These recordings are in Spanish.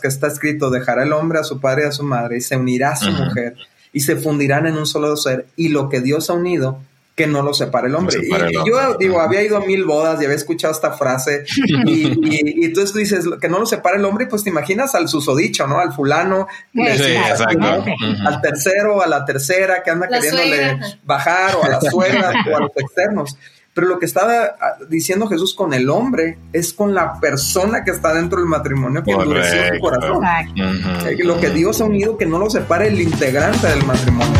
que está escrito, dejará el hombre a su padre y a su madre y se unirá a su mujer y se fundirán en un solo ser y lo que Dios ha unido, que no lo separe el hombre. y, yo digo, había ido a mil bodas y había escuchado esta frase y, y, entonces tú dices que no lo separe el hombre, pues te imaginas al susodicho, ¿no? Al fulano, al tercero, a la tercera que anda queriéndole bajar o a la suegra o a los externos. Pero lo que estaba ah, diciendo Jesús con el hombre es con la persona que está dentro del matrimonio que endureció su corazón. Lo que Dios ha unido, que no lo separe el integrante del matrimonio.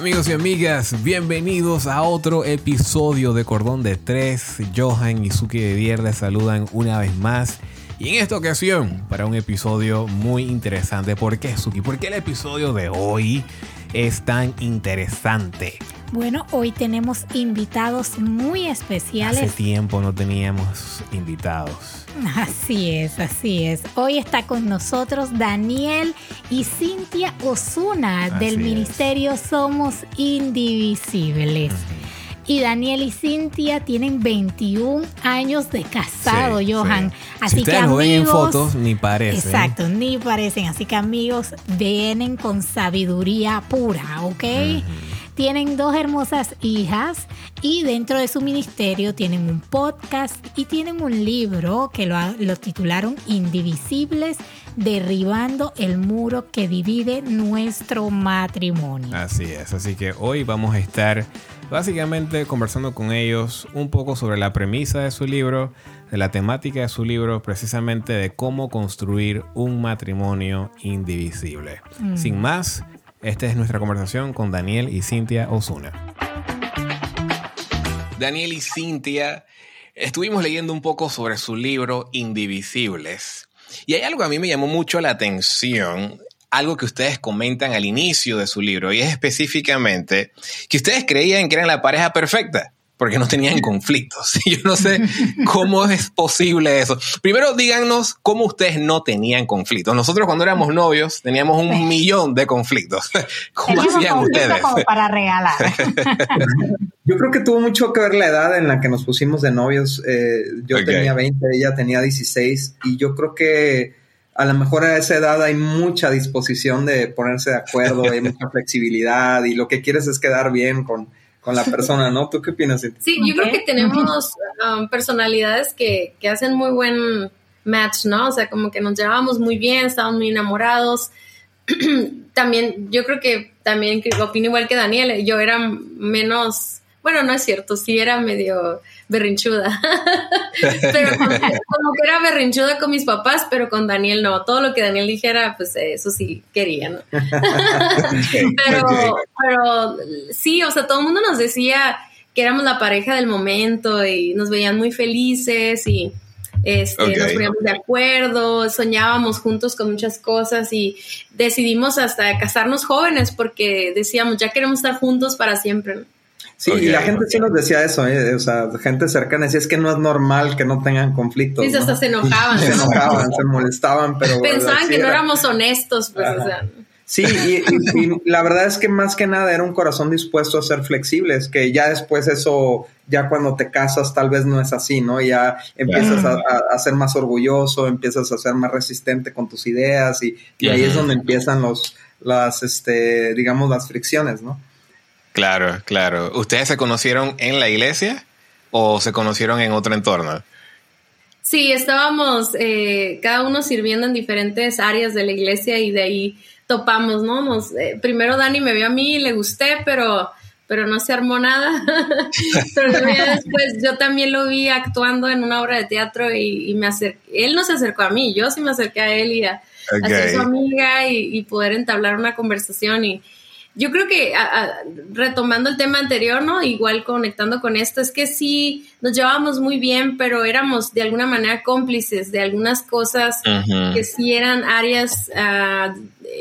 Amigos y amigas, bienvenidos a otro episodio de Cordón de Tres. Johan y Suki de Dier les saludan una vez más y en esta ocasión, para un episodio muy interesante. ¿Por qué, Suki? ¿Por qué el episodio de hoy es tan interesante? Bueno, hoy tenemos invitados muy especiales. Hace tiempo no teníamos invitados. Así es, así es. Hoy está con nosotros Daniel y Cintia Osuna del Ministerio Somos Indivisibles. Y Daniel y Cintia tienen 21 años de casado, Johan. Así que amigos, ven en fotos, ni parecen. Exacto, ni parecen. Así que amigos, vienen con sabiduría pura, ¿ok? Tienen dos hermosas hijas y dentro de su ministerio tienen un podcast y tienen un libro que lo, lo, titularon Indivisibles, derribando el muro que divide nuestro matrimonio. Así es, así que hoy vamos a estar básicamente conversando con ellos un poco sobre la premisa de su libro, de la temática de su libro, precisamente de cómo construir un matrimonio indivisible. Mm. Sin más, esta es nuestra conversación con Daniel y Cintia Osuna. Daniel y Cintia, estuvimos leyendo un poco sobre su libro Indivisibles. Y hay algo que a mí me llamó mucho la atención algo que ustedes comentan al inicio de su libro y es específicamente que ustedes creían que eran la pareja perfecta porque no tenían conflictos. Yo no sé cómo es posible eso. Primero díganos cómo ustedes no tenían conflictos. Nosotros cuando éramos novios teníamos un millón de conflictos. ¿Cómo hacían ustedes? Como para regalar. Yo creo que tuvo mucho que ver la edad en la que nos pusimos de novios. Eh, yo tenía 20, ella tenía 16 y yo creo que a lo mejor a esa edad hay mucha disposición de ponerse de acuerdo, hay mucha flexibilidad y lo que quieres es quedar bien con, la persona, ¿no? ¿Tú qué opinas? Sí, yo creo que tenemos um, personalidades que, hacen muy buen match, ¿no? O sea, como que nos llevábamos muy bien, estábamos muy enamorados. también, yo creo que también opino igual que Daniel, yo era menos, bueno, no es cierto, sí era medio berrinchuda. pero como, que era berrinchuda con mis papás, pero con Daniel no. Todo lo que Daniel dijera, pues eso sí quería, ¿no? pero, pero sí, o sea, todo el mundo nos decía que éramos la pareja del momento y nos veían muy felices y este, nos poníamos de acuerdo, soñábamos juntos con muchas cosas y decidimos hasta casarnos jóvenes porque decíamos, ya queremos estar juntos para siempre. Sí, y la gente sí nos decía eso, ¿eh? o sea, gente cercana decía, es que no es normal que no tengan conflictos. Sí, hasta se enojaban. Se enojaban, se molestaban, pero... Pensaban que no éramos honestos, pues, o sea... Sí, y, la verdad es que más que nada era un corazón dispuesto a ser flexibles, que ya después eso, ya cuando te casas tal vez no es así, ¿no? Ya empiezas a, ser más orgulloso, empiezas a ser más resistente con tus ideas y, ahí es donde empiezan los, las, este, digamos, las fricciones, ¿no? Claro, claro. ¿Ustedes se conocieron en la iglesia o se conocieron en otro entorno? Sí, estábamos eh, cada uno sirviendo en diferentes áreas de la iglesia y de ahí topamos, ¿no? Nos, eh, primero Dani me vio a mí, le gusté, pero, pero no se armó nada. pero después yo también lo vi actuando en una obra de teatro y, me acerqué. Él no se acercó a mí, yo sí me acerqué a él y a, ser su amiga y, y, poder entablar una conversación y, yo creo que retomando el tema anterior, ¿no? Igual conectando con esto, es que sí nos llevábamos muy bien, pero éramos de alguna manera cómplices de algunas cosas que sí eran áreas, uh,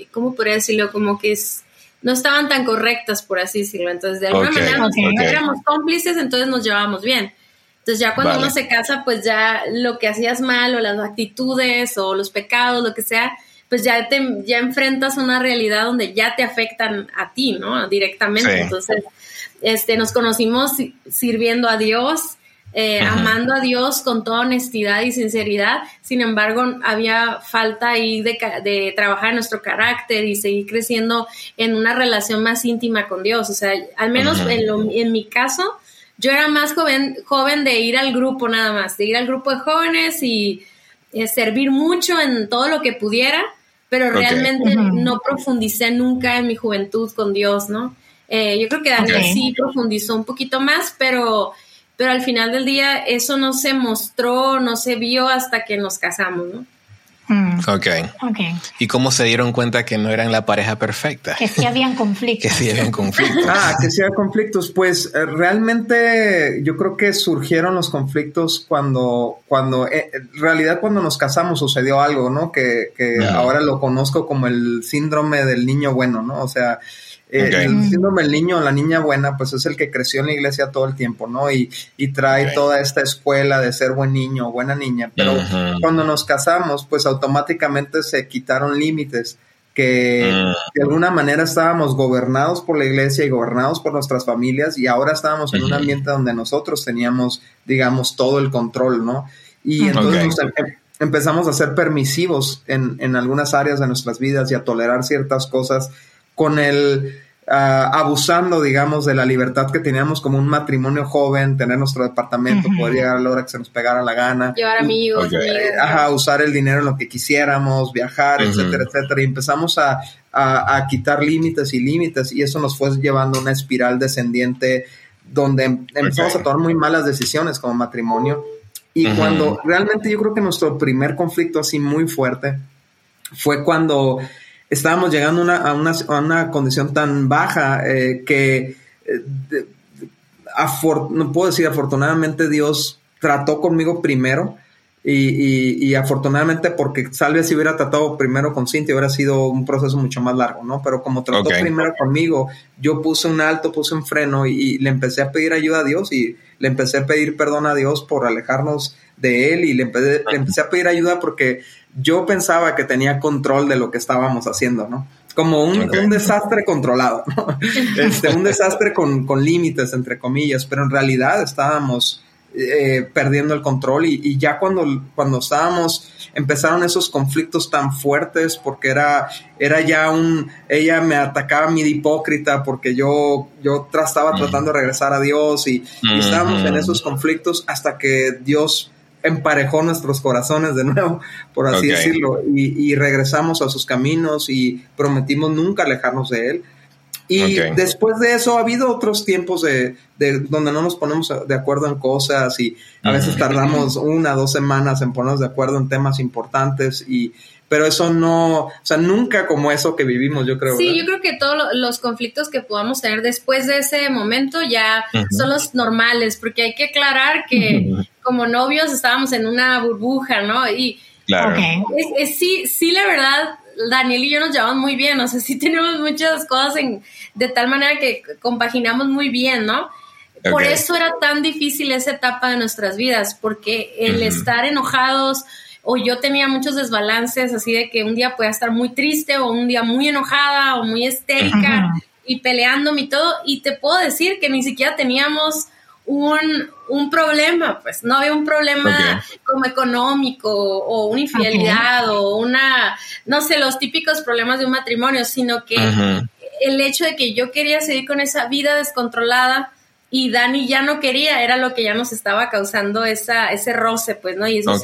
¿cómo podría decirlo? Como que no estaban tan correctas, por así decirlo. Entonces, de alguna manera éramos cómplices, entonces nos llevábamos bien. Entonces ya cuando uno se casa, pues ya lo que hacías mal o las actitudes o los pecados, lo que sea, pues ya te ya enfrentas una realidad donde ya te afectan a ti, ¿no? Directamente. Entonces, este, nos conocimos sirviendo a Dios, eh, amando a Dios con toda honestidad y sinceridad. Sin embargo, había falta ahí de, de, trabajar nuestro carácter y seguir creciendo en una relación más íntima con Dios. O sea, al menos en, en, mi caso, yo era más joven, joven de ir al grupo nada más, de ir al grupo de jóvenes y eh, servir mucho en todo lo que pudiera, pero realmente no profundicé nunca en mi juventud con Dios, ¿no? Eh, yo creo que Daniel sí profundizó un poquito más, pero, pero al final del día eso no se mostró, no se vio hasta que nos casamos, ¿no? Mm. Ok. ¿Y cómo se dieron cuenta que no eran la pareja perfecta? Que sí habían conflictos. que sí habían conflictos. ah, que sí había conflictos. Pues eh, realmente yo creo que surgieron los conflictos cuando, cuando, eh, en realidad cuando nos casamos sucedió algo, ¿no? Que, que ahora lo conozco como el síndrome del niño bueno, ¿no? O sea, eh, el síndrome del niño o la niña buena, pues es el que creció en la iglesia todo el tiempo, ¿no? Y, y trae toda esta escuela de ser buen niño o buena niña. Pero cuando nos casamos, pues automáticamente se quitaron límites que mm. de alguna manera estábamos gobernados por la iglesia y gobernados por nuestras familias y ahora estábamos en un ambiente donde nosotros teníamos, digamos, todo el control, ¿no? Y entonces em, empezamos a ser permisivos en, en algunas áreas de nuestras vidas y a tolerar ciertas cosas con el ah, abusando, digamos, de la libertad que teníamos como un matrimonio joven, tener nuestro departamento, poder llegar a la hora que se nos pegara la gana. Llevar amigos. Ajá, usar el dinero en lo que quisiéramos, viajar, etcétera, etcétera. Y empezamos a, a, quitar límites y límites y eso nos fue llevando una espiral descendiente donde em, empezamos a tomar muy malas decisiones como matrimonio. Y cuando realmente yo creo que nuestro primer conflicto así muy fuerte fue cuando estábamos llegando a, una, a, una, condición tan baja eh, que, eh, no puedo decir, afortunadamente Dios trató conmigo primero. Y, y, afortunadamente porque Salve si hubiera tratado primero con Cintia hubiera sido un proceso mucho más largo, ¿no? Pero como trató primero conmigo, yo puse un alto, puse un freno y, le empecé a pedir ayuda a Dios y le empecé a pedir perdón a Dios por alejarnos de él y le empecé, le empecé a pedir ayuda porque yo pensaba que tenía control de lo que estábamos haciendo, ¿no? Como un, desastre controlado, ¿no? Este, un desastre con, límites, entre comillas, pero en realidad estábamos eh, perdiendo el control y, ya cuando, cuando estábamos, empezaron esos conflictos tan fuertes porque era, era ya un, ella me atacaba a mí de hipócrita porque yo, yo estaba tratando de regresar a Dios y, y estábamos en esos conflictos hasta que Dios emparejó nuestros corazones de nuevo, por así decirlo, y, regresamos a sus caminos y prometimos nunca alejarnos de él. Y después de eso ha habido otros tiempos de, donde no nos ponemos de acuerdo en cosas y a veces tardamos una, dos semanas en ponernos de acuerdo en temas importantes y pero eso no, o sea, nunca como eso que vivimos, yo creo. Sí, yo creo que todos los conflictos que podamos tener después de ese momento ya son los normales, porque hay que aclarar que como novios estábamos en una burbuja, ¿no? Y claro. es, sí, sí, la verdad, Daniel y yo nos llevamos muy bien, o sea, sí tenemos muchas cosas en, de tal manera que compaginamos muy bien, ¿no? Por eso era tan difícil esa etapa de nuestras vidas, porque el estar enojados o yo tenía muchos desbalances, así de que un día podía estar muy triste o un día muy enojada o muy histérica y peleándome y todo, y te puedo decir que ni siquiera teníamos un, problema, pues no había un problema como económico o una infidelidad o una, no sé, los típicos problemas de un matrimonio, sino que el hecho de que yo quería seguir con esa vida descontrolada, y Dani ya no quería, era lo que ya nos estaba causando esa, ese roce, pues, ¿no? Y esas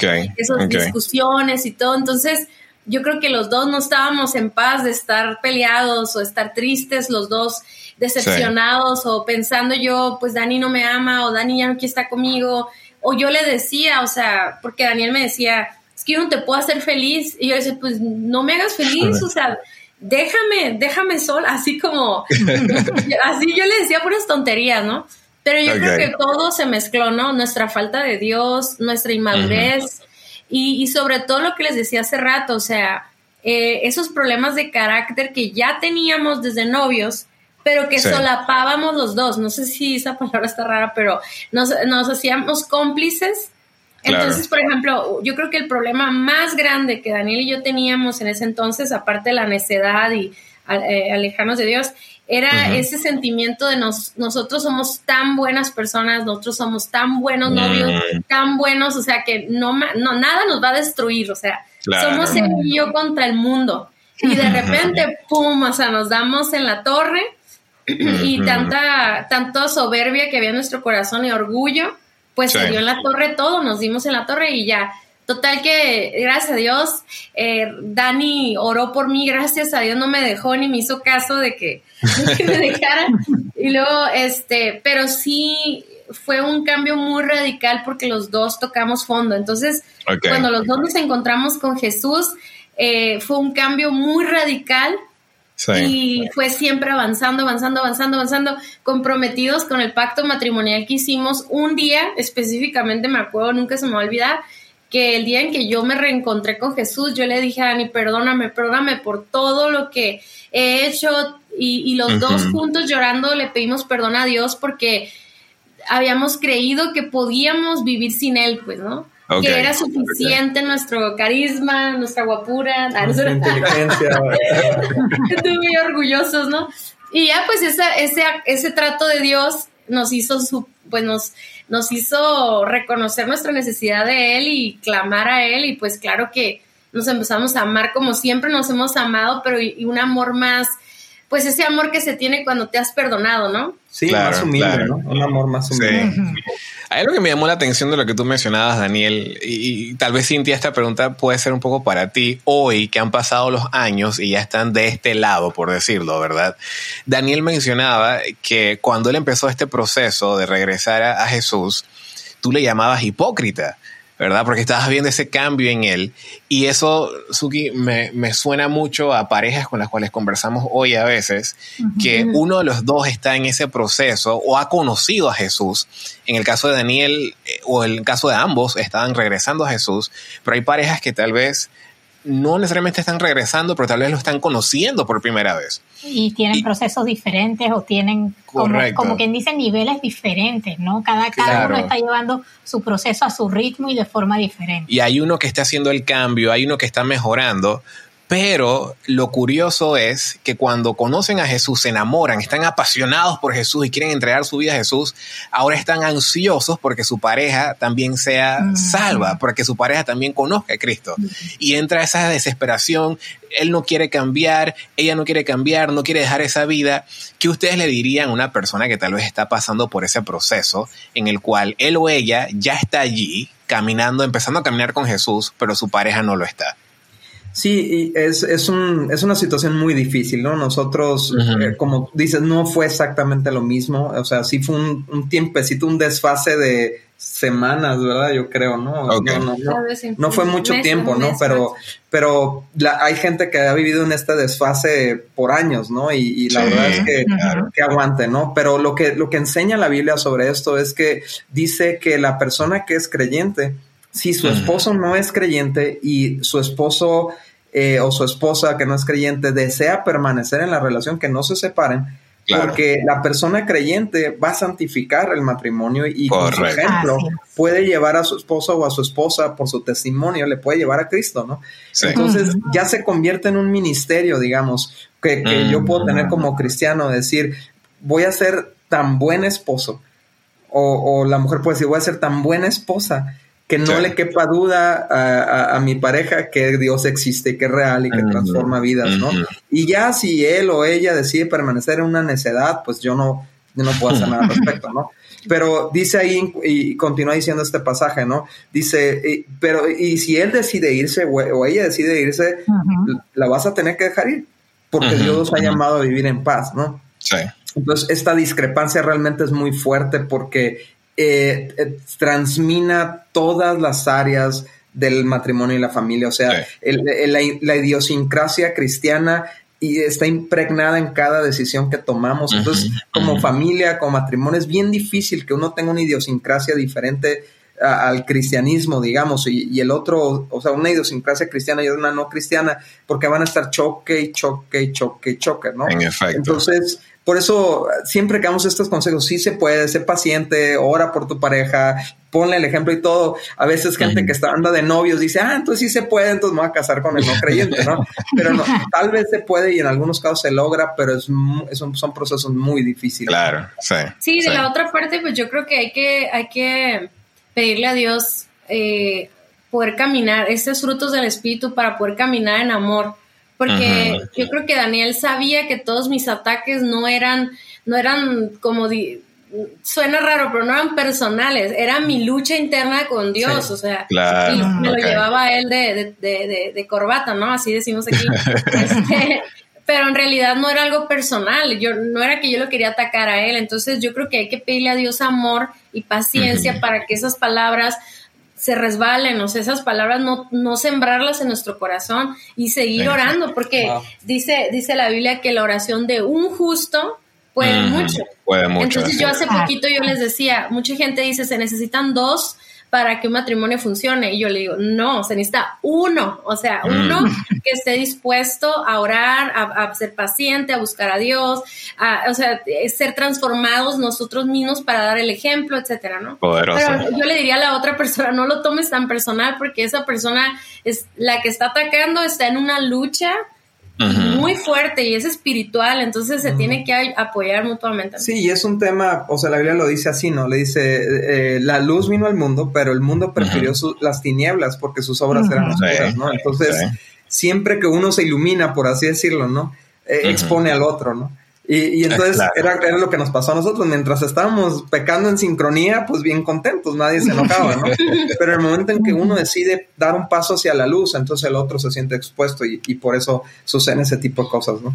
discusiones y todo. Entonces, yo creo que los dos no estábamos en paz de estar peleados o estar tristes, los dos decepcionados o pensando yo, pues Dani no me ama o Dani ya no quiere estar conmigo. O yo le decía, o sea, porque Daniel me decía, es que yo no te puedo hacer feliz. Y yo le decía, pues no me hagas feliz, o sea, déjame, déjame sola, así como, así yo le decía puras tonterías, ¿no? Pero yo creo que todo se mezcló, ¿no? Nuestra falta de Dios, nuestra inmadurez y, sobre todo lo que les decía hace rato, o sea, eh, esos problemas de carácter que ya teníamos desde novios, pero que solapábamos los dos. No sé si esa palabra está rara, pero nos, nos hacíamos cómplices entonces, por ejemplo, yo creo que el problema más grande que Daniel y yo teníamos en ese entonces, aparte de la necedad y eh, alejarnos de Dios, era ese sentimiento de nos, nosotros somos tan buenas personas, nosotros somos tan buenos novios, mm. tan buenos, o sea que no, no nada nos va a destruir, o sea, somos el yo contra el mundo. Y de repente, pum, o sea, nos damos en la torre y tanta, tanto soberbia que había en nuestro corazón y orgullo, pues se dio en la torre todo, nos dimos en la torre y ya. Total que, gracias a Dios, eh, Dani oró por mí, gracias a Dios no me dejó ni me hizo caso de que, me dejaran. Y luego, este, pero sí fue un cambio muy radical porque los dos tocamos fondo. Entonces, cuando los dos nos encontramos con Jesús, eh, fue un cambio muy radical y fue siempre avanzando, avanzando, avanzando, avanzando, comprometidos con el pacto matrimonial que hicimos. Un día específicamente, me acuerdo, nunca se me va a olvidar, que el día en que yo me reencontré con Jesús, yo le dije a Dani, perdóname, perdóname por todo lo que he hecho. Y, los dos juntos llorando le pedimos perdón a Dios porque habíamos creído que podíamos vivir sin Él, pues, ¿no? Que era suficiente nuestro carisma, nuestra guapura, nuestra inteligencia. Estoy muy orgullosos, ¿no? Y ya pues esa, ese, ese trato de Dios nos hizo su, pues nos, nos hizo reconocer nuestra necesidad de Él y clamar a Él y pues claro que nos empezamos a amar como siempre nos hemos amado, pero y un amor más pues ese amor que se tiene cuando te has perdonado, ¿no? Sí, más humilde, ¿no? Un amor más humilde. Hay algo que me llamó la atención de lo que tú mencionabas, Daniel, y, tal vez Cintia esta pregunta puede ser un poco para ti hoy, que han pasado los años y ya están de este lado, por decirlo, ¿verdad? Daniel mencionaba que cuando él empezó este proceso de regresar a Jesús, tú le llamabas hipócrita. ¿Verdad? Porque estabas viendo ese cambio en él. Y eso, Suki, me, me suena mucho a parejas con las cuales conversamos hoy a veces, que uno de los dos está en ese proceso o ha conocido a Jesús. En el caso de Daniel, eh, o en el caso de ambos, estaban regresando a Jesús, pero hay parejas que tal vez no necesariamente están regresando, pero tal vez lo están conociendo por primera vez. Y tienen procesos diferentes o tienen, como, como, quien dice, niveles diferentes, ¿no? Cada, cada uno está llevando su proceso a su ritmo y de forma diferente. Y hay uno que está haciendo el cambio, hay uno que está mejorando, pero lo curioso es que cuando conocen a Jesús, se enamoran, están apasionados por Jesús y quieren entregar su vida a Jesús, ahora están ansiosos porque su pareja también sea salva, porque su pareja también conozca a Cristo. Y entra esa desesperación, él no quiere cambiar, ella no quiere cambiar, no quiere dejar esa vida. ¿Qué ustedes le dirían a una persona que tal vez está pasando por ese proceso en el cual él o ella ya está allí, caminando, empezando a caminar con Jesús, pero su pareja no lo está? Sí, es, es, un, es una situación muy difícil, ¿no? Nosotros, eh, como dices, no fue exactamente lo mismo, o sea, sí fue un, un tiempecito, un desfase de semanas, ¿verdad? Yo creo, ¿no? No, no, no, fue mucho tiempo, ¿no? Pero, pero hay gente que ha vivido en este desfase por años, ¿no? Y, la verdad es que, que aguante, ¿no? Pero lo que, lo que enseña la Biblia sobre esto es que dice que la persona que es creyente, si su esposo no es creyente y su esposo eh, o su esposa que no es creyente desea permanecer en la relación, que no se separen, porque la persona creyente va a santificar el matrimonio y por su ejemplo puede llevar a su esposo o a su esposa por su testimonio, le puede llevar a Cristo, ¿no? Entonces ya se convierte en un ministerio, digamos, que, yo puedo tener como cristiano, decir, voy a ser tan buen esposo. O, o la mujer puede decir, voy a ser tan buena esposa que no le quepa duda a, mi pareja que Dios existe, que es real y que transforma vidas, ¿no? Y ya si él o ella decide permanecer en una necedad, pues yo no, no puedo hacer nada al respecto, ¿no? Pero dice ahí, y continúa diciendo este pasaje, ¿no? Dice, pero y si él decide irse o, ella decide irse, la vas a tener que dejar ir, porque Dios ha llamado a vivir en paz, ¿no? Sí. Entonces, esta discrepancia realmente es muy fuerte porque eh, eh, transmina todas las áreas del matrimonio y la familia. O sea, la, idiosincrasia cristiana y está impregnada en cada decisión que tomamos. Entonces, como familia, como matrimonio, es bien difícil que uno tenga una idiosincrasia diferente al cristianismo, digamos, y, el otro, o sea, una idiosincrasia cristiana y una no cristiana, porque van a estar choque y choque y choque y choque, ¿no? En efecto. Entonces, por eso siempre que damos estos consejos, sí se puede, ser paciente, ora por tu pareja, ponle el ejemplo y todo. A veces gente que está anda de novios dice, ah, entonces sí se puede, entonces me voy a casar con el no creyente, ¿no? Pero no, tal vez se puede y en algunos casos se logra, pero es, son procesos muy difíciles. Claro, sí. Sí, de la otra parte, pues yo creo que hay que, hay que pedirle a Dios eh, poder caminar, estos frutos del Espíritu para poder caminar en amor. Porque yo creo que Daniel sabía que todos mis ataques no eran, no eran como, suena raro, pero no eran personales, era mi lucha interna con Dios, o sea, y me lo llevaba él de, de, de, corbata, ¿no? Así decimos aquí. Este, pero en realidad no era algo personal, yo no era que yo lo quería atacar a él, entonces yo creo que hay que pedirle a Dios amor y paciencia para que esas palabras se resbalen, o sea, esas palabras no, no sembrarlas en nuestro corazón y seguir orando, porque dice, dice la Biblia que la oración de un justo puede mucho. Puede mucho. Entonces yo hace poquito yo les decía, mucha gente dice, se necesitan dos para que un matrimonio funcione. Y yo le digo, no, se necesita uno, o sea, mm. uno que esté dispuesto a orar, a, ser paciente, a buscar a Dios, a, o sea, ser transformados nosotros mismos para dar el ejemplo, etcétera, ¿no? Poderoso. Pero yo le diría a la otra persona, no lo tomes tan personal porque esa persona es la que está atacando, está en una lucha muy fuerte y es espiritual, entonces se tiene que apoyar mutuamente. Sí, y es un tema, o sea, la Biblia lo dice así, ¿no? Le dice, eh, la luz vino al mundo, pero el mundo prefirió las tinieblas porque sus obras eran oscuras, ¿no? Entonces, siempre que uno se ilumina, por así decirlo, ¿no? Eh, expone al otro, ¿no? Y, entonces era, era, lo que nos pasó a nosotros. Mientras estábamos pecando en sincronía, pues bien contentos, nadie se enojaba, ¿no? Pero el momento en que uno decide dar un paso hacia la luz, entonces el otro se siente expuesto y, y por eso suceden ese tipo de cosas, ¿no?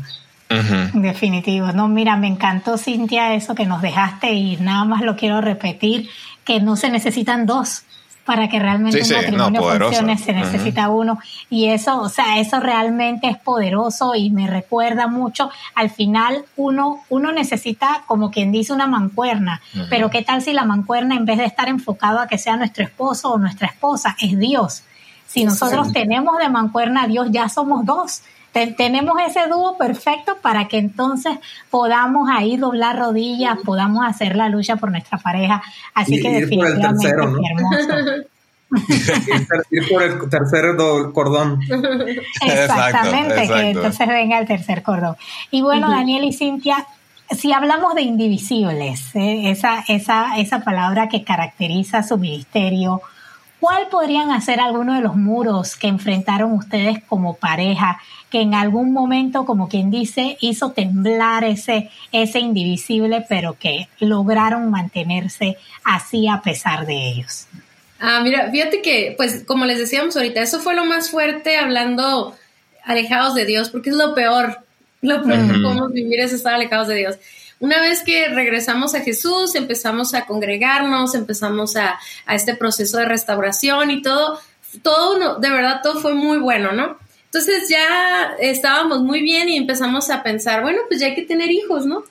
Definitivo. No, mira, me encantó, Cintia, eso que nos dejaste y nada más lo quiero repetir, que no se necesitan dos para que realmente un matrimonio funcione se necesita uno. Y eso, o sea, eso realmente es poderoso y me recuerda mucho. Al final uno uno necesita como quien dice una mancuerna, pero qué tal si la mancuerna en vez de estar enfocado a que sea nuestro esposo o nuestra esposa es Dios. Si nosotros tenemos de mancuerna a Dios, ya somos dos tenemos ese dúo perfecto para que entonces podamos ahí doblar rodillas, podamos hacer la lucha por nuestra pareja. Así que definitivamente hermoso. ir por el tercer cordón. Exactamente, que entonces venga el tercer cordón. Y bueno, Daniel y Cintia, si hablamos de indivisibles, ¿eh? esa, esa, esa palabra que caracteriza su ministerio, ¿cuál podrían ser algunos de los muros que enfrentaron ustedes como pareja que en algún momento, como quien dice, hizo temblar ese, ese indivisible, pero que lograron mantenerse así a pesar de ellos. Ah, mira, fíjate que, pues, como les decíamos ahorita, eso fue lo más fuerte hablando alejados de Dios, porque es lo peor, lo peor que podemos vivir es estar alejados de Dios. Una vez que regresamos a Jesús, empezamos a congregarnos, empezamos a, a este proceso de restauración y todo, todo, de verdad, todo fue muy bueno, ¿no? Entonces ya estábamos muy bien y empezamos a pensar, bueno, pues ya hay que tener hijos, ¿no?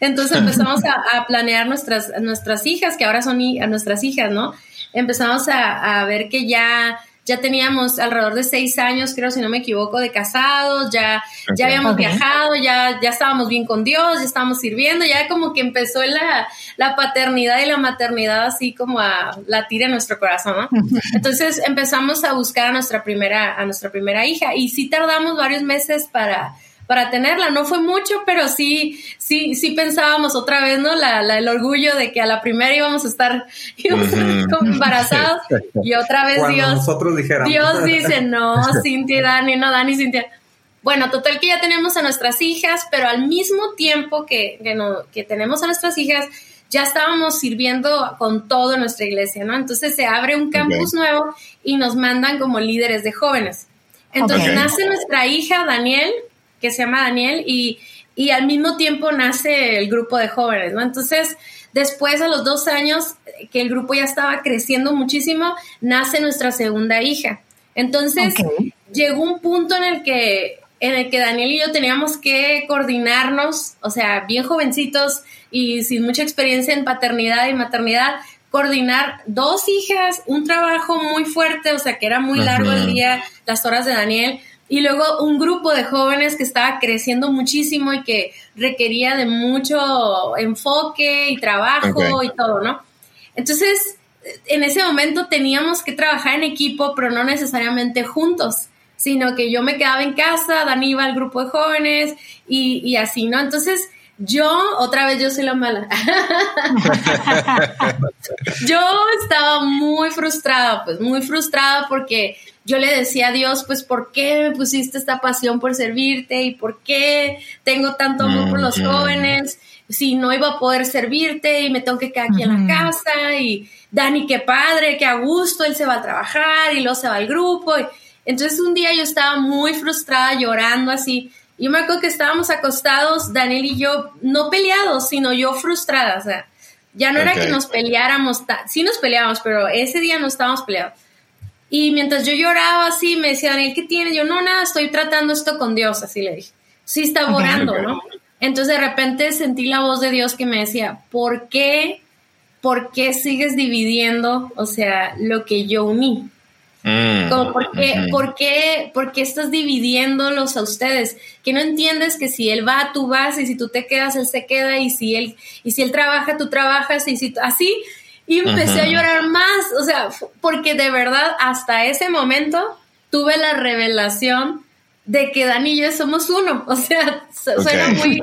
Entonces empezamos a, planear nuestras, nuestras hijas, que ahora son a nuestras hijas, ¿no? Empezamos a, a ver que ya ya teníamos alrededor de seis años, creo, si no me equivoco, de casados, ya, ya habíamos viajado, ya, ya estábamos bien con Dios, ya estábamos sirviendo, ya como que empezó la, la paternidad y la maternidad así como a latir en nuestro corazón, ¿no? Entonces empezamos a buscar a nuestra primera, a nuestra primera hija y sí tardamos varios meses para, para tenerla. No fue mucho, pero sí, sí, sí pensábamos otra vez, ¿no? La, el orgullo de que a la primera íbamos a estar, embarazados y otra vez Dios. Nosotros Dios dice, no, Cintia y Dani, no, Dani, Cintia. Bueno, total que ya tenemos a nuestras hijas, pero al mismo tiempo que, que, no, que tenemos a nuestras hijas, ya estábamos sirviendo con todo en nuestra iglesia, ¿no? Entonces se abre un campus nuevo y nos mandan como líderes de jóvenes. Entonces nace nuestra hija Daniel, que se llama Daniel y, y al mismo tiempo nace el grupo de jóvenes, ¿no? Entonces, después a los dos años que el grupo ya estaba creciendo muchísimo, nace nuestra segunda hija. Entonces, llegó un punto en el que en el que Daniel y yo teníamos que coordinarnos, o sea, bien jovencitos y sin mucha experiencia en paternidad y maternidad, coordinar dos hijas, un trabajo muy fuerte, o sea, que era muy largo el día, las horas de Daniel, y luego un grupo de jóvenes que estaba creciendo muchísimo y que requería de mucho enfoque y trabajo y todo, ¿no? Entonces, en ese momento teníamos que trabajar en equipo, pero no necesariamente juntos, sino que yo me quedaba en casa, Dani iba al grupo de jóvenes y, y así, ¿no? Entonces, yo, otra vez yo soy la mala. yo estaba muy frustrada, pues muy frustrada porque yo le decía a Dios, pues, ¿por qué me pusiste esta pasión por servirte? ¿Y por qué tengo tanto amor por los jóvenes? Si no iba a poder servirte y me tengo que quedar aquí en la casa y Dani, qué padre, qué a gusto, él se va a trabajar y luego se va al grupo. entonces un día yo estaba muy frustrada, llorando así y me acuerdo que estábamos acostados, Daniel y yo, no peleados, sino yo frustrada. O sea, ya no era que nos peleáramos, sí nos peleábamos, pero ese día no estábamos peleados. Y mientras yo lloraba así, me decía Daniel, ¿qué tienes? Yo, no, nada, estoy tratando esto con Dios, así le dije. Sí, está orando, ¿no? Entonces de repente sentí la voz de Dios que me decía, ¿por qué, por qué sigues dividiendo, o sea, lo que yo uní? Mm, Como, ¿por qué, por, qué, estás dividiéndolos a ustedes? Que no entiendes que si él va, tú vas, y si tú te quedas, él se queda, y si él, y si él trabaja, tú trabajas, y si así. Y empecé a llorar más, o sea, porque de verdad hasta ese momento tuve la revelación de que Dani y yo somos uno. O sea, suena muy.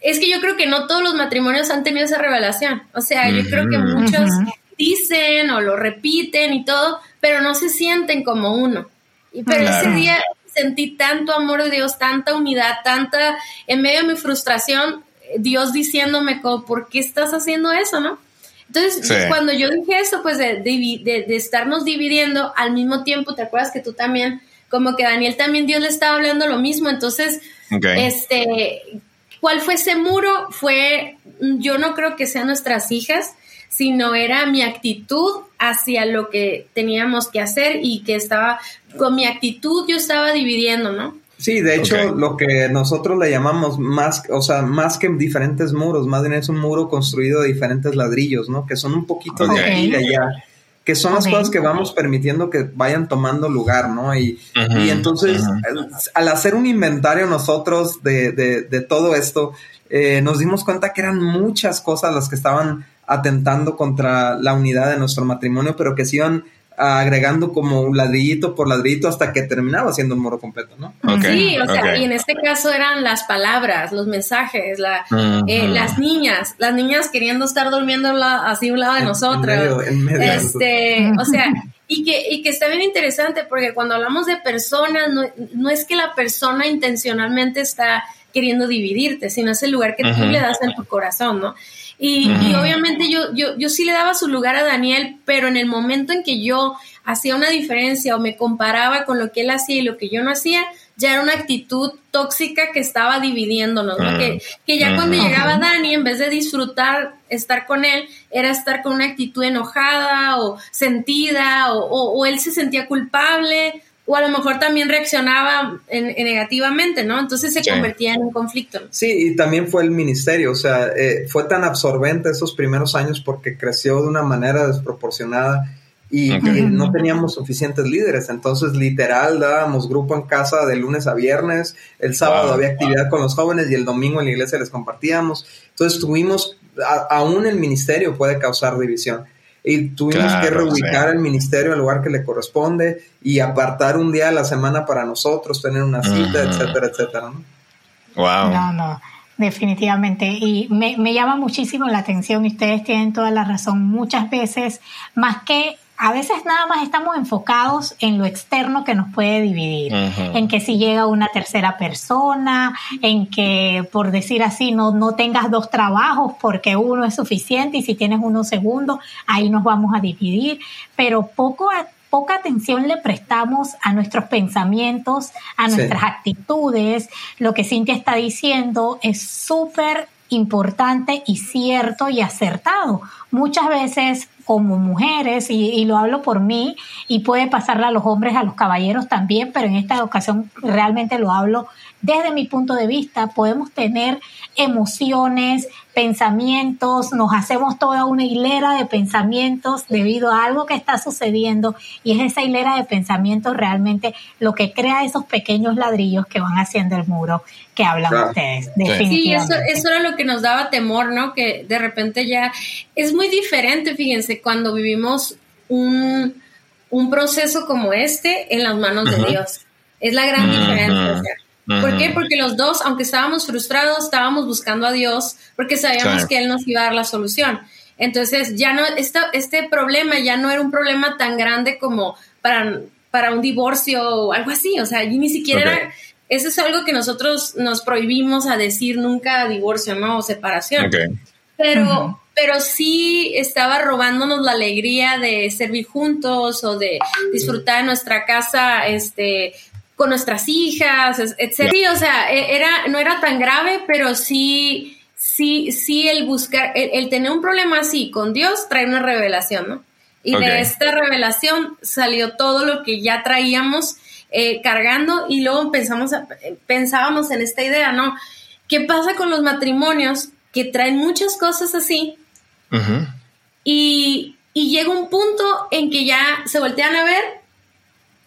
Es que yo creo que no todos los matrimonios han tenido esa revelación. O sea, yo creo que muchos dicen o lo repiten y todo, pero no se sienten como uno. Y, pero ese día sentí tanto amor de Dios, tanta unidad, tanta, en medio de mi frustración, Dios diciéndome como, ¿por qué estás haciendo eso, no? Entonces, cuando yo dije eso, pues de, de, de, estarnos dividiendo al mismo tiempo, ¿te acuerdas que tú también, como que Daniel también Dios le estaba hablando lo mismo? Entonces, este, ¿cuál fue ese muro? Fue, yo no creo que sean nuestras hijas, sino era mi actitud hacia lo que teníamos que hacer y que estaba, con mi actitud yo estaba dividiendo, ¿no? Sí, de hecho, lo que nosotros le llamamos más, o sea, más que diferentes muros, más bien es un muro construido de diferentes ladrillos, ¿no? Que son un poquito de aquí y de allá, que son las cosas que vamos permitiendo que vayan tomando lugar, ¿no? Y, y entonces, al hacer un inventario nosotros de, de, de todo esto, eh, nos dimos cuenta que eran muchas cosas las que estaban atentando contra la unidad de nuestro matrimonio, pero que se iban agregando como un ladrillito por ladrillito hasta que terminaba siendo un muro completo, ¿no? sí, o sea, y en este caso eran las palabras, los mensajes, la, eh, las niñas, las niñas queriendo estar durmiendo así a un lado de nosotros. este, o sea, y que, y que está bien interesante porque cuando hablamos de personas, no, no es que la persona intencionalmente está queriendo dividirte, sino es el lugar que tú le das en tu corazón, ¿no? Y, obviamente yo, yo, yo sí le daba su lugar a Daniel, pero en el momento en que yo hacía una diferencia o me comparaba con lo que él hacía y lo que yo no hacía, ya era una actitud tóxica que estaba dividiéndonos, ¿no? que, que, ya cuando llegaba Dani, en vez de disfrutar estar con él, era estar con una actitud enojada o sentida o, o él se sentía culpable o a lo mejor también reaccionaba en, negativamente, ¿no? Entonces se convertía en un conflicto. Sí, y también fue el ministerio, o sea, eh, fue tan absorbente esos primeros años porque creció de una manera desproporcionada y, no teníamos suficientes líderes, entonces literal dábamos grupo en casa de lunes a viernes, el sábado había actividad con los jóvenes y el domingo en la iglesia les compartíamos, entonces tuvimos, aún el ministerio puede causar división y tuvimos que reubicar el ministerio al lugar que le corresponde y apartar un día a la semana para nosotros, tener una cita, etcétera, etcétera. ¿no? Wow. No, no, definitivamente. Y me, me llama muchísimo la atención, y ustedes tienen toda la razón, muchas veces, más que a veces nada más estamos enfocados en lo externo que nos puede dividir, en que si llega una tercera persona, en que, por decir así, no, no tengas dos trabajos porque uno es suficiente y si tienes uno segundo, ahí nos vamos a dividir, pero poco poca atención le prestamos a nuestros pensamientos, a nuestras actitudes. Lo que Cintia está diciendo es súper importante y cierto y acertado. Muchas veces como mujeres, y, lo hablo por mí, y puede pasarle a los hombres, a los caballeros también, pero en esta ocasión realmente lo hablo desde mi punto de vista, podemos tener emociones, pensamientos, nos hacemos toda una hilera de pensamientos debido a algo que está sucediendo y es esa hilera de pensamientos realmente lo que crea esos pequeños ladrillos que van haciendo el muro que hablan ustedes. Sí, eso, eso era lo que nos daba temor, ¿no? Que de repente ya es muy diferente, fíjense, cuando vivimos un, proceso como este en las manos de Dios. Es la gran diferencia. ¿Por qué? Porque los dos, aunque estábamos frustrados, estábamos buscando a Dios porque sabíamos que Él nos iba a dar la solución. Entonces, ya no, este problema ya no era un problema tan grande como para, para un divorcio o algo así. O sea, ni siquiera era, eso es algo que nosotros nos prohibimos a decir nunca divorcio, ¿no? O separación. Pero, pero sí estaba robándonos la alegría de servir juntos o de disfrutar de nuestra casa, este, con nuestras hijas, etc. Sí, o sea, e, era, no era tan grave, pero sí, sí, sí el buscar, el, tener un problema así con Dios trae una revelación, ¿no? Y de esta revelación salió todo lo que ya traíamos eh, cargando y luego pensamos, pensábamos en esta idea, ¿no? ¿Qué pasa con los matrimonios que traen muchas cosas así? y, y llega un punto en que ya se voltean a ver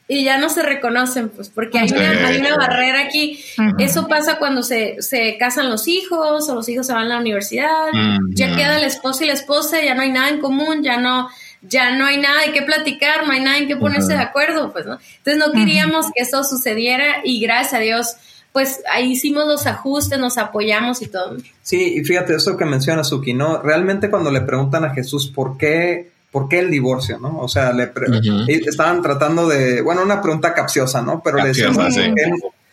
y ya no se reconocen, pues, porque hay una, hay una barrera aquí. Eso pasa cuando se, se, casan los hijos o los hijos se van a la universidad, ya queda el esposo y la esposa, ya no hay nada en común, ya no, ya no hay nada de qué platicar, no hay nada en qué ponerse de acuerdo, pues, ¿no? Entonces no queríamos que eso sucediera y gracias a Dios, pues ahí hicimos los ajustes, nos apoyamos y todo. Sí, y fíjate eso que menciona Suki, ¿no? Realmente cuando le preguntan a Jesús por qué ¿por qué el divorcio? ¿no? O sea, le estaban tratando de, bueno, una pregunta capciosa, ¿no? Pero le decían,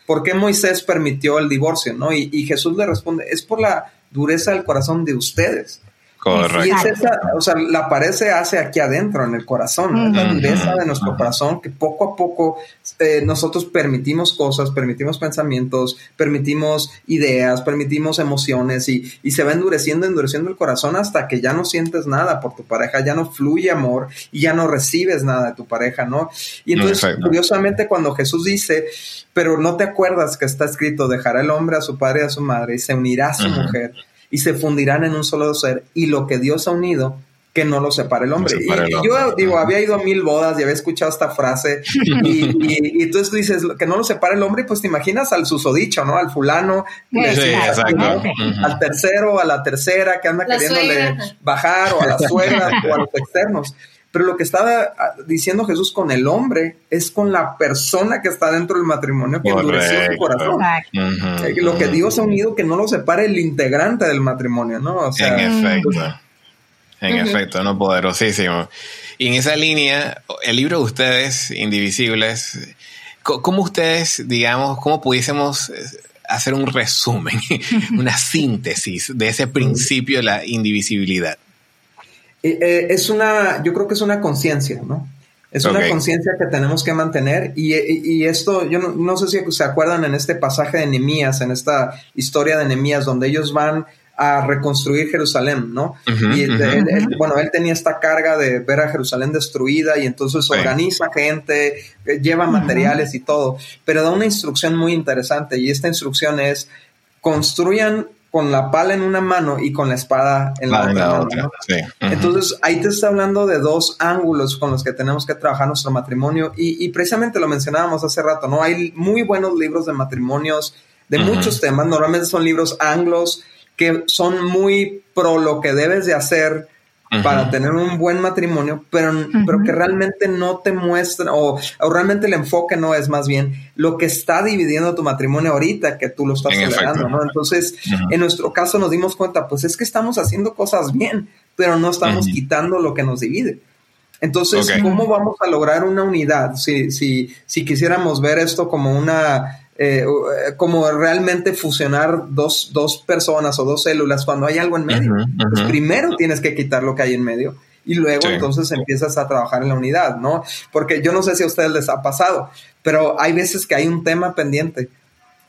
¿por, qué, Moisés permitió el divorcio? ¿no? Y, y, Jesús le responde, es por la dureza del corazón de ustedes. Correcto. Y es esa, o sea, la pared se hace aquí adentro, en el corazón, la dureza de nuestro corazón, que poco a poco eh, nosotros permitimos cosas, permitimos pensamientos, permitimos ideas, permitimos emociones y, y, se va endureciendo, endureciendo el corazón hasta que ya no sientes nada por tu pareja, ya no fluye amor y ya no recibes nada de tu pareja, ¿no? Y entonces, curiosamente, cuando Jesús dice, pero no te acuerdas que está escrito, dejará el hombre a su padre y a su madre y se unirá a su mujer y se fundirán en un solo ser y lo que Dios ha unido que no lo separe el hombre. y, yo digo, había ido a mil bodas y había escuchado esta frase y, y, entonces tú dices que no lo separe el hombre, pues te imaginas al susodicho, ¿no? Al fulano, al tercero, a la tercera que anda queriéndole bajar o a las suegras o a los externos. Pero lo que estaba ah, diciendo Jesús con el hombre es con la persona que está dentro del matrimonio que endureció su corazón. Eh, lo que Dios ha unido, que no lo separe el integrante del matrimonio, ¿no? O sea, en efecto. En efecto, no poderosísimo. Y en esa línea, el libro de ustedes, Indivisibles, ¿cómo ustedes, digamos, cómo pudiésemos eh, hacer un resumen, una síntesis de ese principio de la indivisibilidad? Eh, es una, yo creo que es una conciencia, ¿no? Es una conciencia que tenemos que mantener y, esto, yo no, sé si se acuerdan en este pasaje de Nehemías, en esta historia de Nehemías, donde ellos van a reconstruir Jerusalén, ¿no? y bueno, él tenía esta carga de ver a Jerusalén destruida y entonces organiza gente, eh, lleva materiales y todo, pero da una instrucción muy interesante y esta instrucción es construyan con la pala en una mano y con la espada en la, otra. Entonces, ahí te está hablando de dos ángulos con los que tenemos que trabajar nuestro matrimonio y, precisamente lo mencionábamos hace rato, ¿no? Hay muy buenos libros de matrimonios de muchos temas, normalmente son libros anglos que son muy pro lo que debes de hacer para tener un buen matrimonio, pero, pero que realmente no te muestra o, realmente el enfoque no es más bien lo que está dividiendo tu matrimonio ahorita que tú lo estás celebrando, ¿no? Entonces, en nuestro caso nos dimos cuenta, pues es que estamos haciendo cosas bien, pero no estamos quitando lo que nos divide. Entonces, ¿cómo vamos a lograr una unidad si, si, si quisiéramos ver esto como una eh, eh, como realmente fusionar dos, dos, personas o dos células cuando hay algo en medio. Pues primero tienes que quitar lo que hay en medio y luego entonces empiezas a trabajar en la unidad, ¿no? Porque yo no sé si a ustedes les ha pasado, pero hay veces que hay un tema pendiente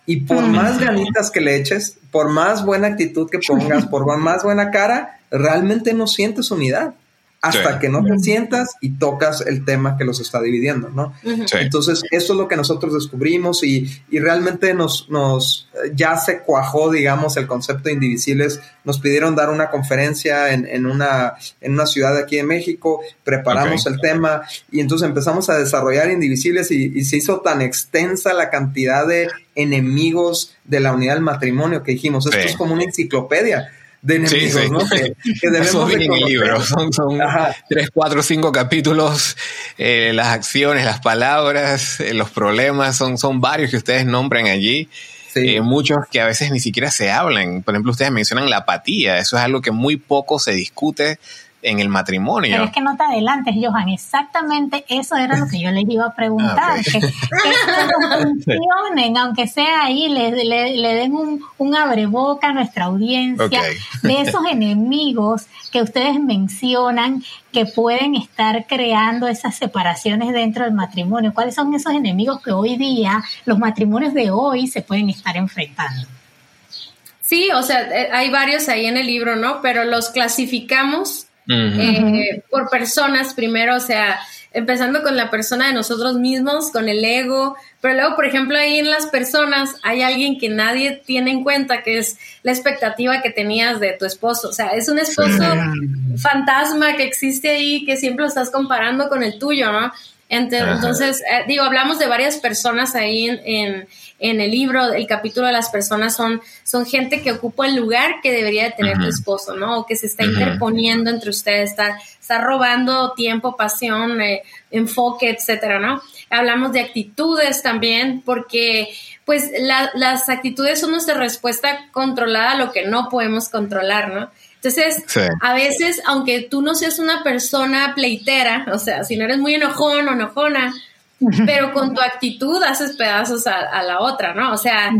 y por más ganitas que le eches, por más buena actitud que pongas, por más buena cara, realmente no sientes unidad. Hasta que no te sientas y tocas el tema que los está dividiendo, ¿no? Entonces, eso es lo que nosotros descubrimos y, y, realmente nos, nos, ya se cuajó, digamos, el concepto de indivisibles. Nos pidieron dar una conferencia en, en una, en una ciudad aquí de México, preparamos el tema y entonces empezamos a desarrollar indivisibles y, y se hizo tan extensa la cantidad de enemigos de la unidad del matrimonio que dijimos, esto es como una enciclopedia de enemigos, ¿no? Que, debemos en el libro, son, son tres, cuatro, cinco capítulos, eh, las acciones, las palabras, eh, los problemas, son, son varios que ustedes nombran allí. Eh, muchos que a veces ni siquiera se hablan. Por ejemplo, ustedes mencionan la apatía, eso es algo que muy poco se discute en el matrimonio. Pero es que no te adelantes, Johan, exactamente eso era lo que yo les iba a preguntar, ah, que, que funcionen, aunque sea ahí, le, le, den un, un, abreboca a nuestra audiencia de esos enemigos que ustedes mencionan que pueden estar creando esas separaciones dentro del matrimonio. ¿Cuáles son esos enemigos que hoy día, los matrimonios de hoy, se pueden estar enfrentando? Sí, o sea, eh, hay varios ahí en el libro, ¿no? Pero los clasificamos eh, por personas primero, o sea, empezando con la persona de nosotros mismos, con el ego, pero luego, por ejemplo, ahí en las personas hay alguien que nadie tiene en cuenta, que es la expectativa que tenías de tu esposo, o sea, es un esposo fantasma que existe ahí, que siempre lo estás comparando con el tuyo, ¿no? Entonces, eh, digo, hablamos de varias personas ahí en, en, el libro, el capítulo de las personas son, son gente que ocupa el lugar que debería de tener tu esposo, ¿no? O que se está interponiendo entre ustedes, está, está robando tiempo, pasión, eh, enfoque, etcétera, ¿no? Hablamos de actitudes también, porque pues las actitudes son nuestra respuesta controlada a lo que no podemos controlar, ¿no? Entonces, a veces, aunque tú no seas una persona pleitera, o sea, si no eres muy enojón o enojona, pero con tu actitud haces pedazos a, la otra, ¿no? O sea,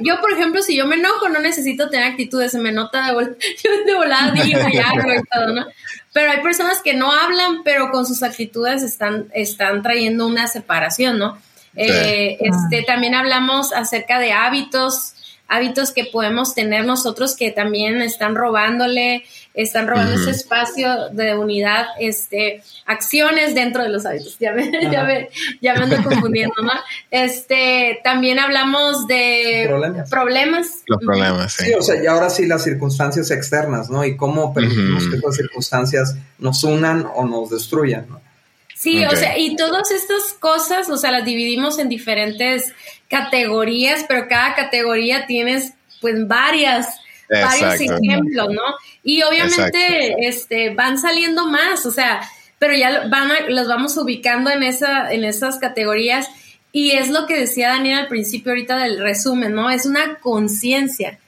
yo, por ejemplo, si yo me enojo, no necesito tener actitudes, se me nota de, vol yo de volada digo y hago y todo, ¿no? Pero hay personas que no hablan, pero con sus actitudes están, están trayendo una separación, ¿no? Eh, este, también hablamos acerca de hábitos, hábitos que podemos tener nosotros que también están robándole, están robando ese espacio de unidad, este, acciones dentro de los hábitos. Ya me, ya me, ya me ando confundiendo, ¿no? Este, también hablamos de problemas. Los problemas, sí. sí. o sea, y ahora sí las circunstancias externas, ¿no? Y cómo permitimos que esas circunstancias nos unan o nos destruyan, ¿no? Sí, o sea, y todas estas cosas, o sea, las dividimos en diferentes categorías, pero cada categoría tienes pues varias, varios ejemplos, ¿no? Y obviamente este, van saliendo más, o sea, pero ya van las vamos ubicando en, esa, en esas categorías. Y es lo que decía Daniel al principio ahorita del resumen, ¿no? Es una conciencia.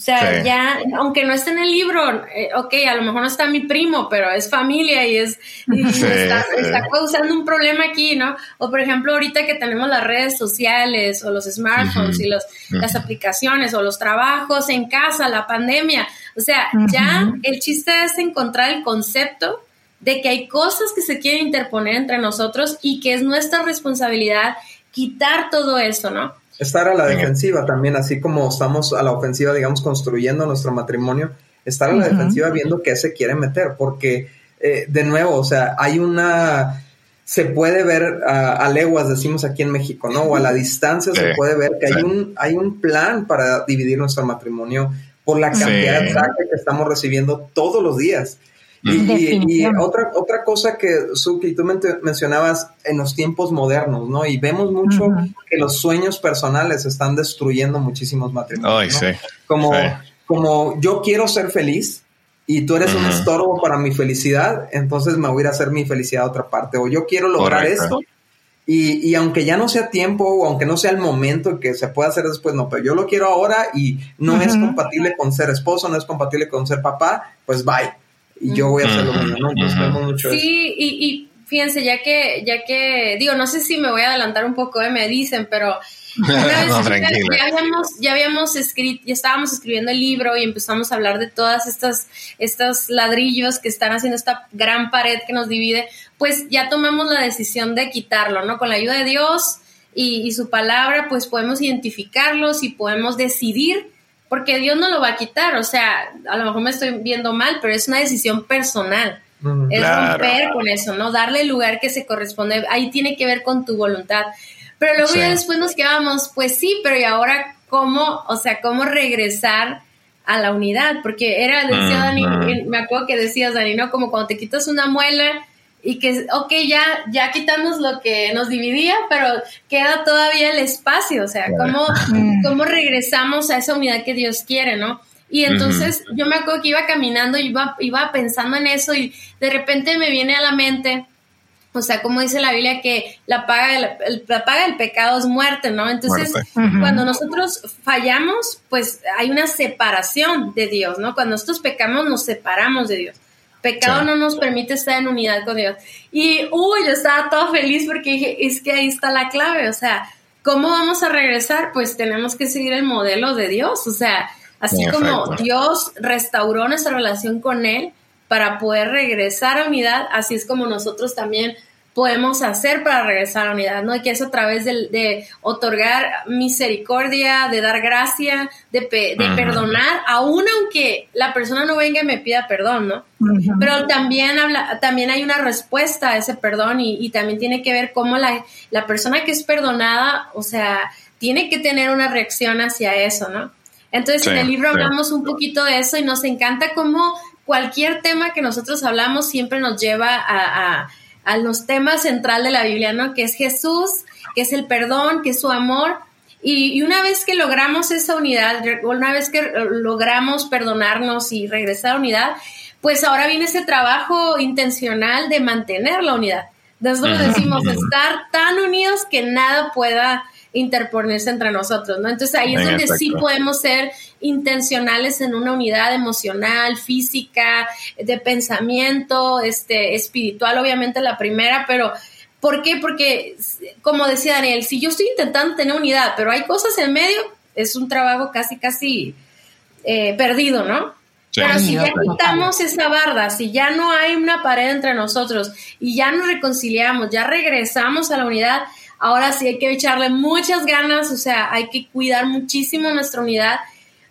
O sea, ya, aunque no esté en el libro, eh, ok, a lo mejor no está mi primo, pero es familia y es, está, causando un problema aquí, ¿no? O por ejemplo, ahorita que tenemos las redes sociales o los smartphones y los, las aplicaciones o los trabajos en casa, la pandemia. O sea, ya el chiste es encontrar el concepto de que hay cosas que se quieren interponer entre nosotros y que es nuestra responsabilidad quitar todo eso, ¿no? Estar a la defensiva también, así como estamos a la ofensiva, digamos, construyendo nuestro matrimonio, estar a la defensiva viendo qué se quiere meter, porque, eh, de nuevo, o sea, hay una, se puede ver a, leguas, decimos aquí en México, ¿no? O a la distancia se puede ver que hay, un, hay un plan para dividir nuestro matrimonio por la cantidad de ataques que estamos recibiendo todos los días. Y, otra, otra cosa que, Suki, tú mencionabas en los tiempos modernos, ¿no? Y vemos mucho que los sueños personales están destruyendo muchísimos matrimonios. Como, como yo quiero ser feliz y tú eres un estorbo para mi felicidad, entonces me voy a ir a hacer mi felicidad a otra parte. O yo quiero lograr esto. Y, y, aunque ya no sea tiempo o aunque no sea el momento que se pueda hacer después, no, pero yo lo quiero ahora y no es compatible con ser esposo, no es compatible con ser papá, pues bye y yo voy a hacer lo mismo, ¿no? mucho Sí, y, y, fíjense, ya que, ya que, digo, no sé si me voy a adelantar un poco, eh, me dicen, pero ya, habíamos, ya habíamos escrito, ya estábamos escribiendo el libro y empezamos a hablar de todas estas, estos ladrillos que están haciendo esta gran pared que nos divide, pues ya tomamos la decisión de quitarlo, ¿no? Con la ayuda de Dios y, y su palabra, pues podemos identificarlos y podemos decidir porque Dios no lo va a quitar, o sea, a lo mejor me estoy viendo mal, pero es una decisión personal. Es romper con eso, ¿no? Darle el lugar que se corresponde. Ahí tiene que ver con tu voluntad. Pero luego ya después nos quedamos, pues sí, pero ¿y ahora cómo, o sea, cómo regresar a la unidad? Porque era, decía Dani, me acuerdo que decías, Dani, ¿no? Como cuando te quitas una muela y que, ok, ya, ya quitamos lo que nos dividía, pero queda todavía el espacio, o sea, ¿cómo, cómo regresamos a esa unidad que Dios quiere, ¿no? Y entonces yo me acuerdo que iba caminando y iba, iba pensando en eso y de repente me viene a la mente, o sea, como dice la Biblia, que la paga del, la paga del pecado es muerte, ¿no? Entonces, cuando nosotros fallamos, pues hay una separación de Dios, ¿no? Cuando nosotros pecamos, nos separamos de Dios. Pecado no nos permite estar en unidad con Dios. Y, uy, yo estaba todo feliz porque dije, es que ahí está la clave, o sea, ¿cómo vamos a regresar? Pues tenemos que seguir el modelo de Dios, o sea, Así como Dios restauró nuestra relación con Él para poder regresar a unidad, así es como nosotros también podemos hacer para regresar a unidad, ¿no? Y que es a través de, otorgar misericordia, de dar gracia, de, perdonar, aun aunque la persona no venga y me pida perdón, ¿no? Pero también, habla, también hay una respuesta a ese perdón y, y también tiene que ver cómo la, la persona que es perdonada, o sea, tiene que tener una reacción hacia eso, ¿no? Entonces en el libro hablamos un poquito de eso y nos encanta cómo cualquier tema que nosotros hablamos siempre nos lleva a, a, los temas central de la Biblia, ¿no? Que es Jesús, que es el perdón, que es su amor. Y, una vez que logramos esa unidad, una vez que logramos perdonarnos y regresar a unidad, pues ahora viene ese trabajo intencional de mantener la unidad. Donde decimos estar tan unidos que nada pueda interponerse entre nosotros, ¿no? Entonces ahí es donde sí podemos ser intencionales en una unidad emocional, física, de pensamiento, este, espiritual, obviamente la primera, pero ¿por qué? Porque, como decía Daniel, si yo estoy intentando tener unidad, pero hay cosas en medio, es un trabajo casi, casi eh, perdido, ¿no? Pero si ya quitamos esa barda, si ya no hay una pared entre nosotros y ya nos reconciliamos, ya regresamos a la unidad, Ahora sí hay que echarle muchas ganas, o sea, hay que cuidar muchísimo nuestra unidad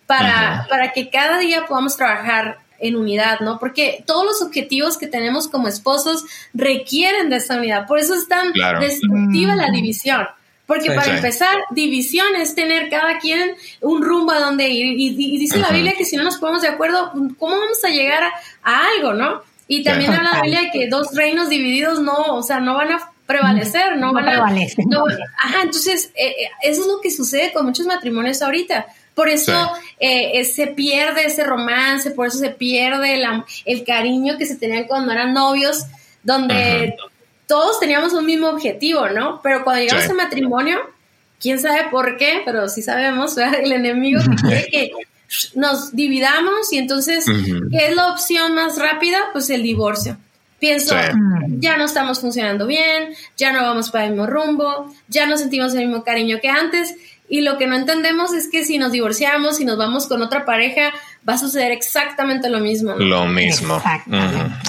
para, para que cada día podamos trabajar en unidad, ¿no? Porque todos los objetivos que tenemos como esposos requieren de esa unidad. Por eso es tan destructiva la división. Porque para empezar, división es tener cada quien un rumbo a donde ir. Y, dice la Biblia que si no nos ponemos de acuerdo, ¿cómo vamos a llegar a, algo, no? Y también habla la Biblia de que dos reinos divididos no, o sea, no van a prevalecer, no, van a... ajá, entonces, eh, eh, eso es lo que sucede con muchos matrimonios ahorita. Por eso eh, se pierde ese romance, por eso se pierde el, cariño que se tenían cuando eran novios, donde todos teníamos un mismo objetivo, ¿no? Pero cuando llegamos a matrimonio, quién sabe por qué, pero sí sabemos, el enemigo quiere que nos dividamos y entonces, ¿qué es la opción más rápida? Pues el divorcio. Pienso, mm. ya no estamos funcionando bien, ya no vamos para el mismo rumbo, ya no sentimos el mismo cariño que antes. Y lo que no entendemos es que si nos divorciamos y nos vamos con otra pareja, va a suceder exactamente lo mismo. Lo mismo.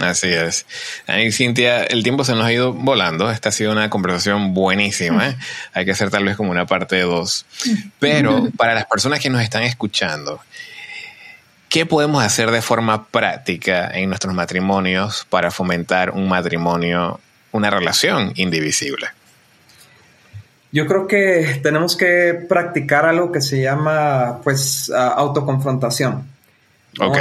Así es. Ahí, Cintia, el tiempo se nos ha ido volando. Esta ha sido una conversación buenísima. Hay que hacer tal vez como una parte de dos. Pero para las personas que nos están escuchando ¿Qué podemos hacer de forma práctica en nuestros matrimonios para fomentar un matrimonio, una relación indivisible? Yo creo que tenemos que practicar algo que se llama, pues, autoconfrontación.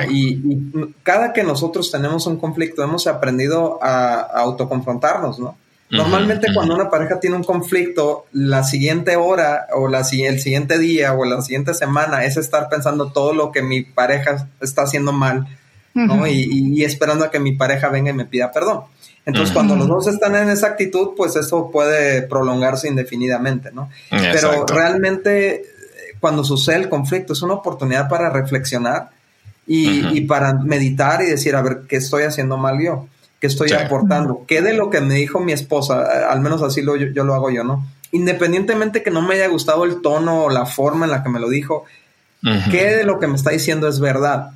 Y, cada que nosotros tenemos un conflicto, hemos aprendido a autoconfrontarnos, ¿no? Normalmente cuando una pareja tiene un conflicto, la siguiente hora o la, el siguiente día o la siguiente semana es estar pensando todo lo que mi pareja está haciendo mal, ¿no? y, esperando a que mi pareja venga y me pida perdón. Entonces, cuando los dos están en esa actitud, pues eso puede prolongarse indefinidamente, ¿no? Pero realmente, cuando sucede el conflicto, es una oportunidad para reflexionar y, y para meditar y decir, a ver, ¿qué estoy haciendo mal yo? Que estoy aportando. ¿Qué de lo que me dijo mi esposa? Al menos así lo, yo, lo hago yo, ¿no? Independientemente que no me haya gustado el tono o la forma en la que me lo dijo, ¿qué de lo que me está diciendo es verdad?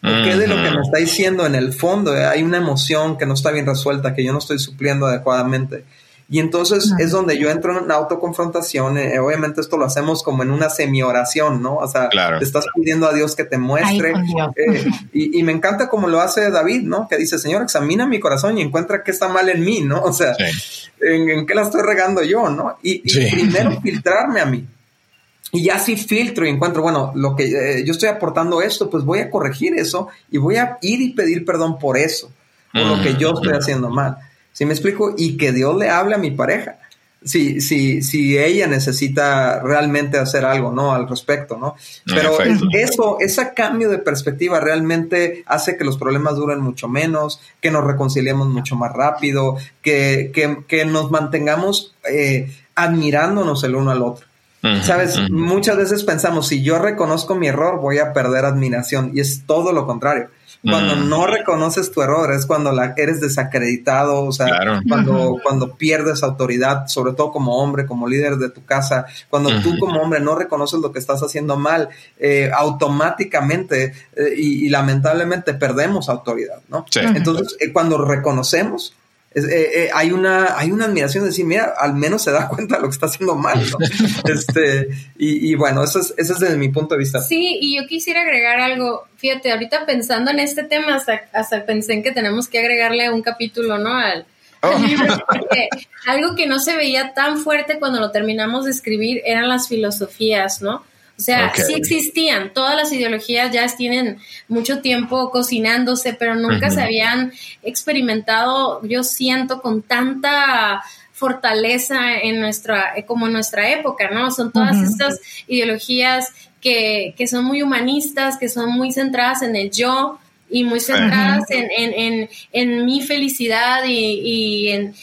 ¿Qué de lo que me está diciendo en el fondo? Hay una emoción que no está bien resuelta, que yo no estoy supliendo adecuadamente. Y entonces es donde yo entro en una autoconfrontación. Eh, obviamente esto lo hacemos como en una semi-oración, ¿no? O sea, te estás pidiendo a Dios que te muestre. Eh, y, me encanta como lo hace David, ¿no? Que dice, Señor, examina mi corazón y encuentra qué está mal en mí, ¿no? O sea, en, qué la estoy regando yo, ¿no? Y, primero filtrarme a mí. Y ya si filtro y encuentro, bueno, lo que eh, yo estoy aportando esto, pues voy a corregir eso y voy a ir y pedir perdón por eso, por lo que yo estoy haciendo mal. ¿Sí me explico? Y que Dios le hable a mi pareja. Si, si, si ella necesita realmente hacer algo, ¿no? Al respecto, ¿no? Pero eso, ese cambio de perspectiva realmente hace que los problemas duren mucho menos, que nos reconciliemos mucho más rápido, que, que, que nos mantengamos eh, admirándonos el uno al otro. Sabes, muchas veces pensamos, si yo reconozco mi error, voy a perder admiración y es todo lo contrario. Cuando no reconoces tu error es cuando la, eres desacreditado, o sea, cuando, cuando pierdes autoridad, sobre todo como hombre, como líder de tu casa, cuando tú como hombre no reconoces lo que estás haciendo mal, eh, automáticamente eh, y, lamentablemente perdemos autoridad, ¿no? Entonces, eh, cuando reconocemos, eh, eh, hay, una, hay una admiración de decir, mira, al menos se da cuenta de lo que está haciendo mal. este, y, bueno, eso es, eso es desde mi punto de vista. Sí, y yo quisiera agregar algo. Fíjate, ahorita pensando en este tema, hasta, pensé en que tenemos que agregarle un capítulo, ¿no? Al, oh. libro, porque algo que no se veía tan fuerte cuando lo terminamos de escribir eran las filosofías, ¿no? O sea, sí existían, todas las ideologías ya tienen mucho tiempo cocinándose, pero nunca se habían experimentado, yo siento, con tanta fortaleza en nuestra, como en nuestra época, ¿no? Son todas estas ideologías que, que, son muy humanistas, que son muy centradas en el yo y muy centradas en, en, en, en, mi felicidad y, y, en,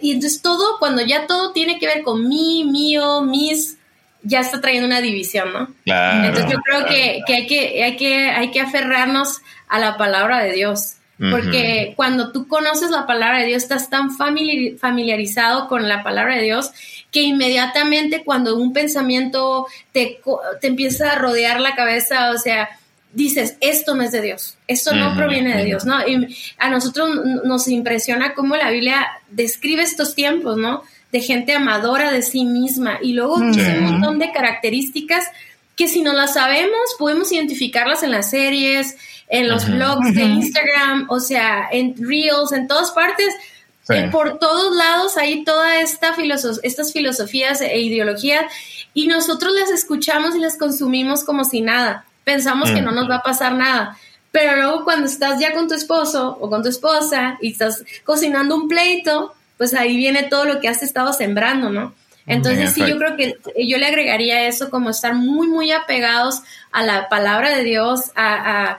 y entonces todo, cuando ya todo tiene que ver con mí, mío, mis ya está trayendo una división, ¿no? Entonces yo creo que, hay que, hay, que hay que aferrarnos a la palabra de Dios. Porque cuando tú conoces la palabra de Dios, estás tan familiarizado con la palabra de Dios que inmediatamente cuando un pensamiento te, te empieza a rodear la cabeza, o sea, dices, esto no es de Dios, esto no proviene de Dios, ¿no? Y a nosotros nos impresiona cómo la Biblia describe estos tiempos, ¿no? De gente amadora de sí misma. Y luego un montón de características que si no las sabemos podemos identificarlas en las series, en los blogs de Instagram, o sea, en Reels, en todas partes. Eh, por todos lados hay toda esta estas filosofías e ideologías y nosotros las escuchamos y las consumimos como si nada. Pensamos que no nos va a pasar nada. Pero luego cuando estás ya con tu esposo o con tu esposa y estás cocinando un pleito, pues ahí viene todo lo que has estado sembrando, ¿no? Entonces sí, yo creo que yo le agregaría eso como estar muy, muy apegados a la palabra de Dios, a,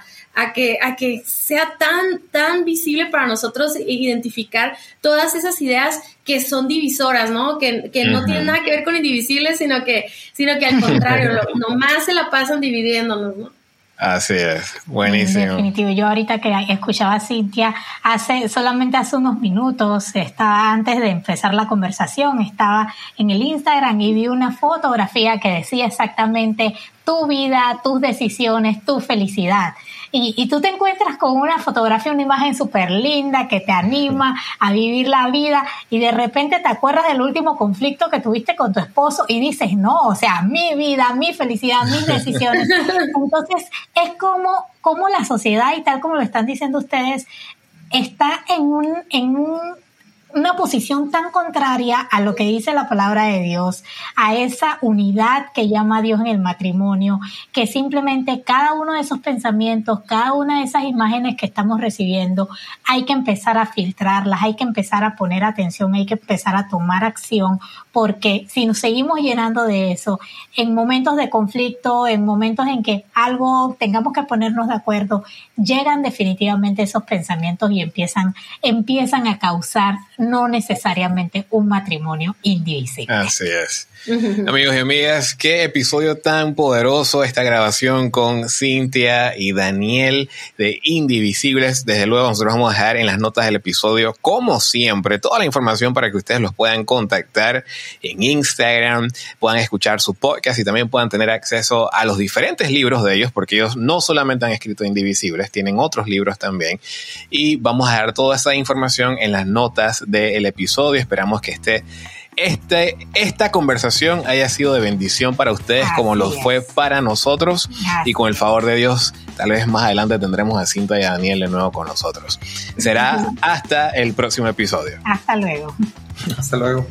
que, a que sea tan, tan visible para nosotros identificar todas esas ideas que son divisoras, ¿no? Que, no tienen nada que ver con indivisibles, sino que, sino que al contrario, nomás se la pasan dividiéndonos, ¿no? Así es, buenísimo. Definitivo. Yo ahorita que escuchaba a Cintia, hace, solamente hace unos minutos, estaba antes de empezar la conversación, estaba en el Instagram y vi una fotografía que decía exactamente tu vida, tus decisiones, tu felicidad. Y, y tú te encuentras con una fotografía, una imagen súper linda que te anima a vivir la vida y de repente te acuerdas del último conflicto que tuviste con tu esposo y dices, no, o sea, mi vida, mi felicidad, mis decisiones. Entonces, es como, como la sociedad y tal como lo están diciendo ustedes, está en un, en un una posición tan contraria a lo que dice la palabra de Dios, a esa unidad que llama Dios en el matrimonio, que simplemente cada uno de esos pensamientos, cada una de esas imágenes que estamos recibiendo, hay que empezar a filtrarlas, hay que empezar a poner atención, hay que empezar a tomar acción, porque si nos seguimos llenando de eso, en momentos de conflicto, en momentos en que algo tengamos que ponernos de acuerdo, llegan definitivamente esos pensamientos y empiezan, empiezan a causar no necesariamente un matrimonio indivisible. Así es. Amigos y amigas, qué episodio tan poderoso esta grabación con Cintia y Daniel de Indivisibles. Desde luego nosotros vamos a dejar en las notas del episodio, como siempre, toda la información para que ustedes los puedan contactar en Instagram, puedan escuchar su podcast y también puedan tener acceso a los diferentes libros de ellos, porque ellos no solamente han escrito Indivisibles, tienen otros libros también. Y vamos a dejar toda esa información en las notas del episodio. Esperamos que esté este, esta conversación haya sido de bendición para ustedes como lo fue para nosotros y con el favor de Dios tal vez más adelante tendremos a Cinta y a Daniel de nuevo con nosotros. Será hasta el próximo episodio. Hasta luego. Hasta luego.